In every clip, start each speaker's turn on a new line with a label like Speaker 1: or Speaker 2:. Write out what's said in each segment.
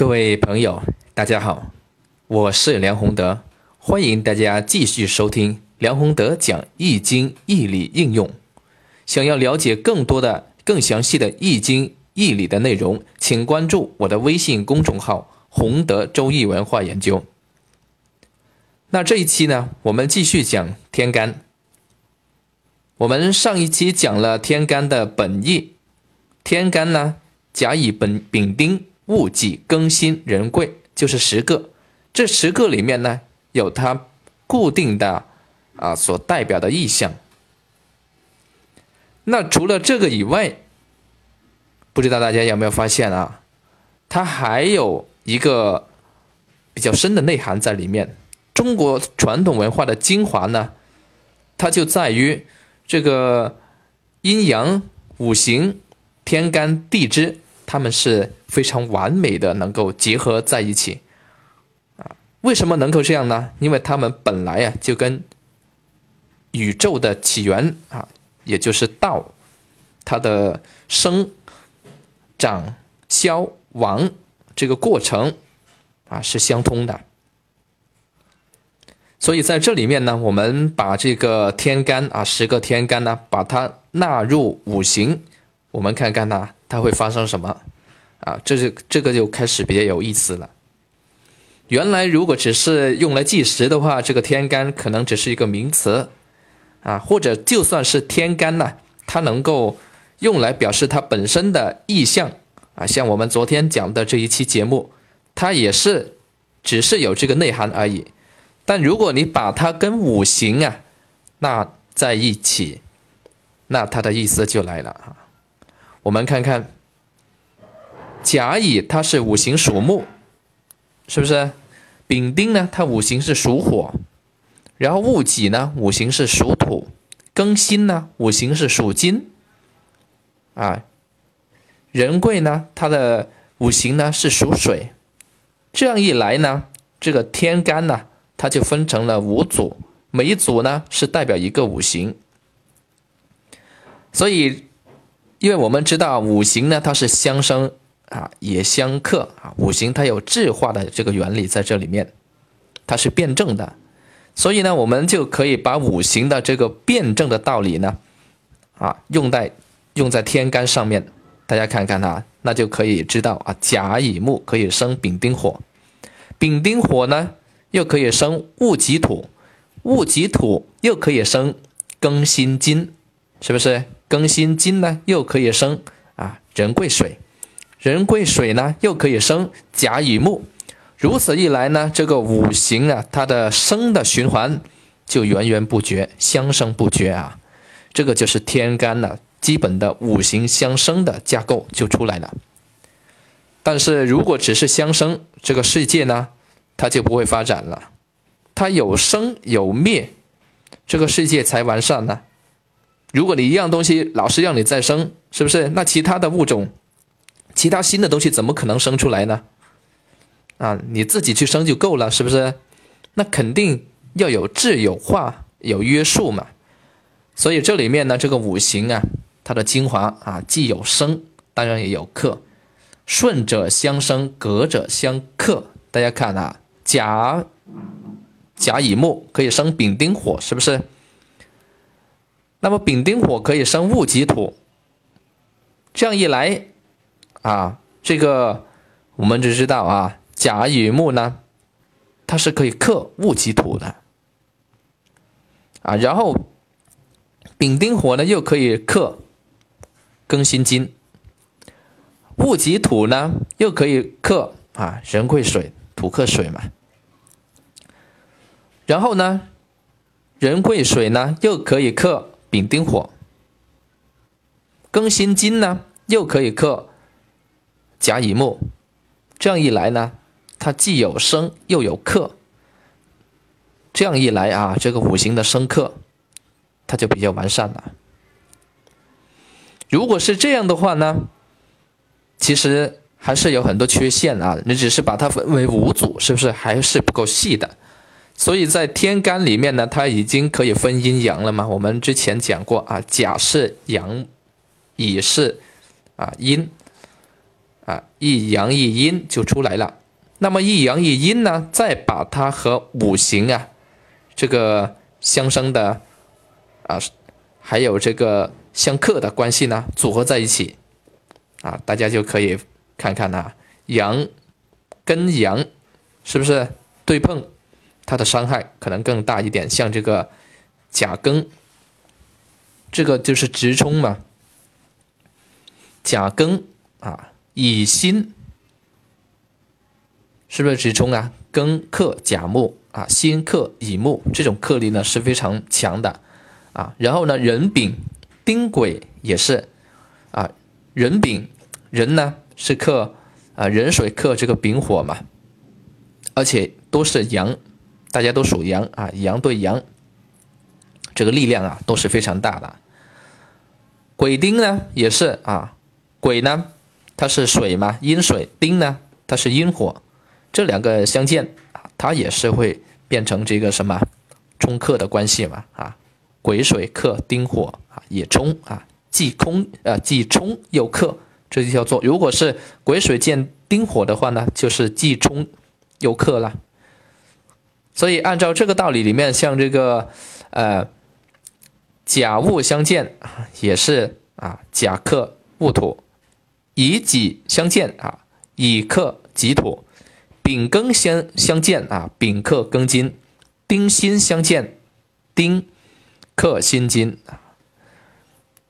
Speaker 1: 各位朋友，大家好，我是梁宏德，欢迎大家继续收听梁宏德讲《易经》义理应用。想要了解更多的、更详细的《易经》义理的内容，请关注我的微信公众号“宏德周易文化研究”。那这一期呢，我们继续讲天干。我们上一期讲了天干的本意，天干呢，甲乙本丙丁。戊己庚辛壬癸就是十个，这十个里面呢有它固定的啊所代表的意象。那除了这个以外，不知道大家有没有发现啊？它还有一个比较深的内涵在里面。中国传统文化的精华呢，它就在于这个阴阳五行、天干地支。他们是非常完美的，能够结合在一起，啊，为什么能够这样呢？因为他们本来啊就跟宇宙的起源啊，也就是道，它的生、长、消、亡这个过程啊是相通的。所以在这里面呢，我们把这个天干啊，十个天干呢，把它纳入五行。我们看看呢，它会发生什么？啊，这是这个就开始比较有意思了。原来如果只是用来计时的话，这个天干可能只是一个名词，啊，或者就算是天干呢，它能够用来表示它本身的意象，啊，像我们昨天讲的这一期节目，它也是只是有这个内涵而已。但如果你把它跟五行啊，那在一起，那它的意思就来了啊。我们看看，甲乙它是五行属木，是不是？丙丁呢，它五行是属火，然后戊己呢，五行是属土，庚辛呢，五行是属金，啊，壬癸呢，它的五行呢是属水，这样一来呢，这个天干呢，它就分成了五组，每一组呢是代表一个五行，所以。因为我们知道五行呢，它是相生啊，也相克啊。五行它有质化的这个原理在这里面，它是辩证的，所以呢，我们就可以把五行的这个辩证的道理呢，啊，用在用在天干上面。大家看看啊，那就可以知道啊，甲乙木可以生丙丁火，丙丁火呢又可以生戊己土，戊己土又可以生庚辛金，是不是？庚辛金呢，又可以生啊壬癸水，壬癸水呢，又可以生甲乙木。如此一来呢，这个五行啊，它的生的循环就源源不绝，相生不绝啊。这个就是天干呢基本的五行相生的架构就出来了。但是如果只是相生，这个世界呢，它就不会发展了。它有生有灭，这个世界才完善呢。如果你一样东西老是让你再生，是不是？那其他的物种，其他新的东西怎么可能生出来呢？啊，你自己去生就够了，是不是？那肯定要有质有化有约束嘛。所以这里面呢，这个五行啊，它的精华啊，既有生，当然也有克。顺者相生，隔者相克。大家看啊，甲甲乙木可以生丙丁火，是不是？那么丙丁火可以生戊己土，这样一来，啊，这个我们就知道啊，甲乙木呢，它是可以克戊己土的，啊，然后丙丁火呢又可以克庚辛金，戊己土呢又可以克啊壬癸水，土克水嘛，然后呢，壬癸水呢又可以克。丙丁火，庚辛金呢，又可以克甲乙木，这样一来呢，它既有生又有克，这样一来啊，这个五行的生克，它就比较完善了。如果是这样的话呢，其实还是有很多缺陷啊，你只是把它分为五组，是不是还是不够细的？所以在天干里面呢，它已经可以分阴阳了嘛？我们之前讲过啊，甲是阳，乙是啊阴，啊，一阳一阴就出来了。那么一阳一阴呢，再把它和五行啊，这个相生的啊，还有这个相克的关系呢，组合在一起啊，大家就可以看看呐，阳跟阳是不是对碰，它的伤害可能更大一点。像这个甲庚，这个就是直冲嘛，甲庚啊，乙辛。是不是直冲啊？庚克甲木啊，辛克乙木，这种克力呢是非常强的啊。然后呢，壬丙丁癸也是啊，壬丙壬呢是克啊壬水克这个丙火嘛，而且都是阳，大家都属羊啊，羊对羊，这个力量啊都是非常大的。癸丁呢也是啊，癸呢它是水嘛，阴水；丁呢它是阴火。这两个相见啊，它也是会变成这个什么冲克的关系嘛啊，癸水克丁火啊，也冲啊，既空啊既冲又克，这就叫做如果是癸水见丁火的话呢，就是既冲又克了。所以按照这个道理里面，像这个呃甲戊相见，也是啊甲克戊土，乙己相见啊，乙克己土。丙庚相相见啊，丙克庚金；丁辛相见，丁克辛金。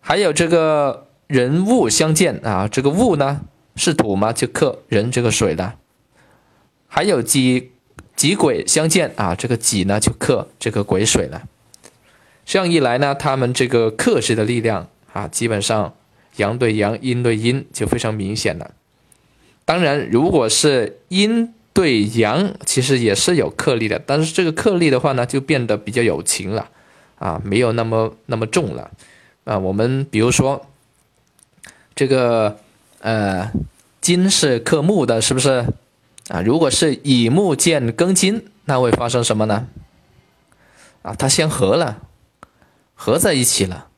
Speaker 1: 还有这个人戊相见啊，这个戊呢是土嘛，就克人这个水的。还有己己癸相见啊，这个己呢就克这个癸水了。这样一来呢，他们这个克制的力量啊，基本上阳对阳，阴对阴就非常明显了。当然，如果是阴。对阳其实也是有克力的，但是这个克力的话呢，就变得比较有情了，啊，没有那么那么重了，啊，我们比如说这个呃金是克木的，是不是？啊，如果是乙木见庚金，那会发生什么呢？啊，它相合了，合在一起了。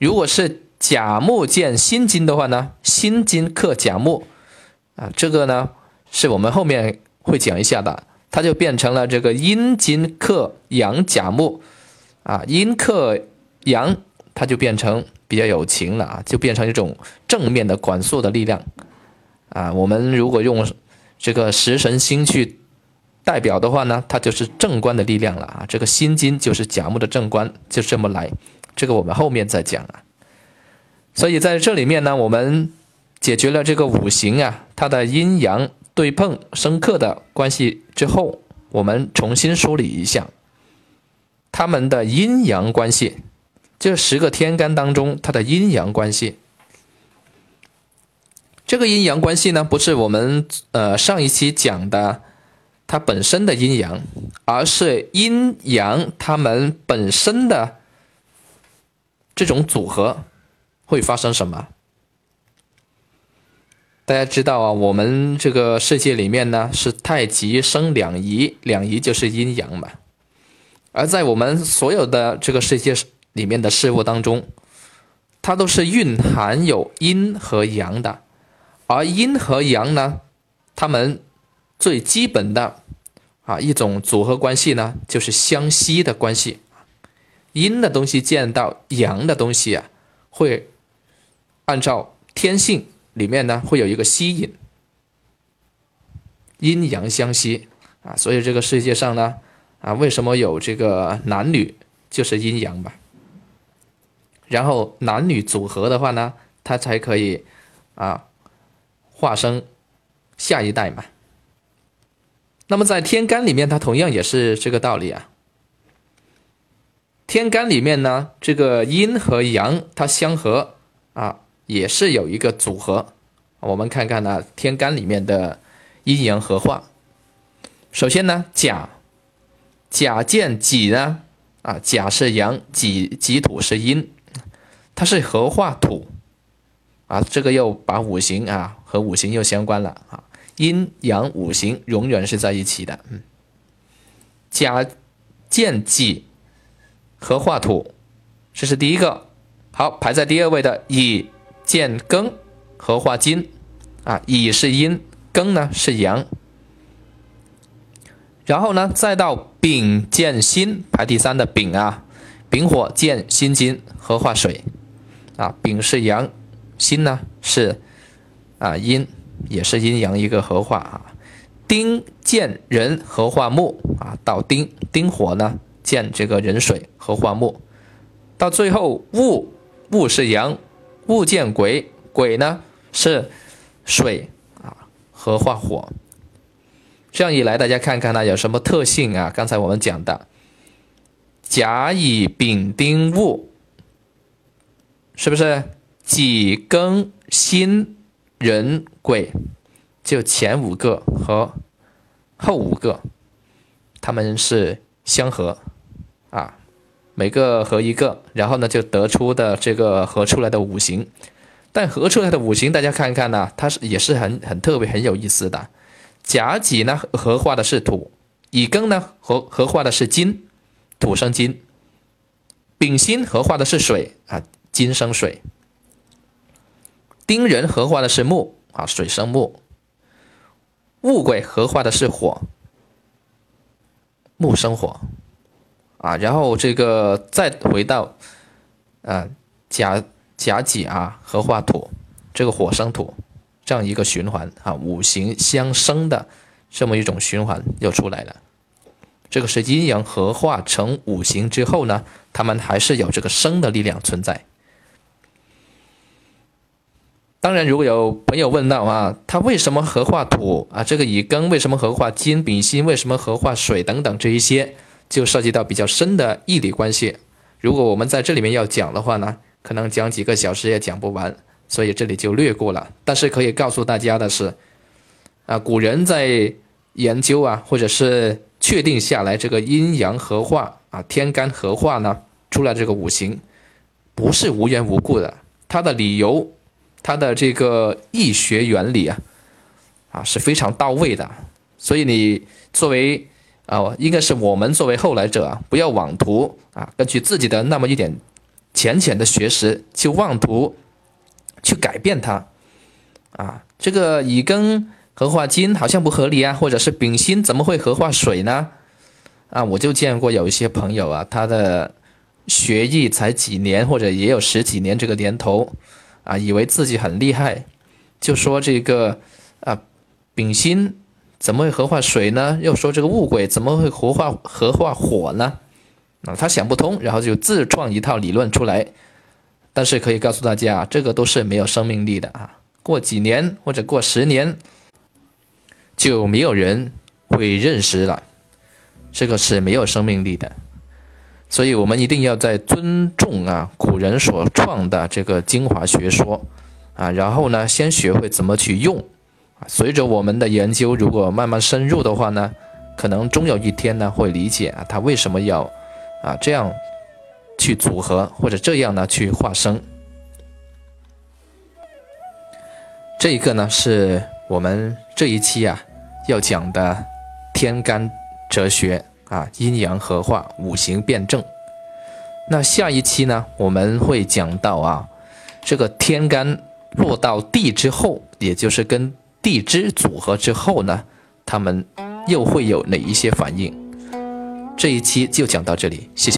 Speaker 1: 如果是甲木见辛金的话呢，辛金克甲木，啊，这个呢？是我们后面会讲一下的，它就变成了这个阴金克阳甲木，啊，阴克阳，它就变成比较有情了啊，就变成一种正面的管束的力量，啊，我们如果用这个食神星去代表的话呢，它就是正官的力量了啊，这个辛金就是甲木的正官，就这么来，这个我们后面再讲啊，所以在这里面呢，我们解决了这个五行啊，它的阴阳。对碰生克的关系之后，我们重新梳理一下他们的阴阳关系。这十个天干当中，它的阴阳关系，这个阴阳关系呢，不是我们呃上一期讲的它本身的阴阳，而是阴阳它们本身的这种组合会发生什么？大家知道啊，我们这个世界里面呢是太极生两仪，两仪就是阴阳嘛。而在我们所有的这个世界里面的事物当中，它都是蕴含有阴和阳的。而阴和阳呢，它们最基本的啊一种组合关系呢，就是相吸的关系。阴的东西见到阳的东西啊，会按照天性。里面呢会有一个吸引，阴阳相吸啊，所以这个世界上呢啊，为什么有这个男女就是阴阳吧？然后男女组合的话呢，它才可以啊化生下一代嘛。那么在天干里面，它同样也是这个道理啊。天干里面呢，这个阴和阳它相合啊。也是有一个组合，我们看看呢，天干里面的阴阳合化。首先呢，甲，甲见己呢，啊，甲是阳，己己土是阴，它是合化土，啊，这个又把五行啊和五行又相关了啊，阴阳五行永远是在一起的，嗯，甲见己合化土，这是第一个，好，排在第二位的乙。见庚合化金，啊，乙是阴，庚呢是阳。然后呢，再到丙见辛，排第三的丙啊，丙火见辛金，合化水，啊，丙是阳，辛呢是啊阴，也是阴阳一个合化啊。丁见人合化木啊，到丁丁火呢见这个人水合化木，到最后戊戊是阳，戊见癸癸呢是水啊合化火。这样一来，大家看看呢有什么特性啊？刚才我们讲的甲乙丙丁戊，是不是己庚辛壬癸？就前五个和后五个，他们是相合啊，每个合一个，然后呢就得出的这个合出来的五行。但合出来的五行，大家看一看呢，它是也是很很特别很有意思的。甲己呢合化的是土，乙庚呢合合化的是金，土生金；丙辛合化的是水啊，金生水；丁壬合化的是木啊，水生木；戊癸合化的是火，木生火啊。然后这个再回到啊甲甲己啊合化土，这个火生土。这样一个循环啊，五行相生的这么一种循环又出来了。这个是阴阳合化成五行之后呢，他们还是有这个生的力量存在。当然，如果有朋友问到啊，他为什么合化土啊？这个乙庚为什么合化金？丙辛为什么合化水？等等这一些，就涉及到比较深的义理关系。如果我们在这里面要讲的话呢，可能讲几个小时也讲不完。所以这里就略过了，但是可以告诉大家的是，啊，古人在研究啊，或者是确定下来这个阴阳合化啊，天干合化呢，出来这个五行，不是无缘无故的，它的理由，它的这个易学原理啊，啊是非常到位的。所以你作为啊，应该是我们作为后来者啊，不要妄图啊，根据自己的那么一点浅浅的学识，去妄图。去改变它，啊，这个乙庚合化金好像不合理啊，或者是丙辛怎么会合化水呢？啊，我就见过有一些朋友啊，他的学艺才几年，或者也有十几年这个年头，啊，以为自己很厉害，就说这个啊，丙辛怎么会合化水呢？又说这个戊癸怎么会合化合化火呢？啊，他想不通，然后就自创一套理论出来。但是可以告诉大家，这个都是没有生命力的啊！过几年或者过十年，就没有人会认识了，这个是没有生命力的。所以我们一定要在尊重啊古人所创的这个精华学说啊，然后呢，先学会怎么去用啊。随着我们的研究，如果慢慢深入的话呢，可能终有一天呢会理解啊，他为什么要啊这样。去组合或者这样呢去化生，这一个呢是我们这一期啊要讲的天干哲学啊，阴阳合化，五行辩证。那下一期呢我们会讲到啊，这个天干落到地之后，也就是跟地支组合之后呢，他们又会有哪一些反应？这一期就讲到这里，谢谢。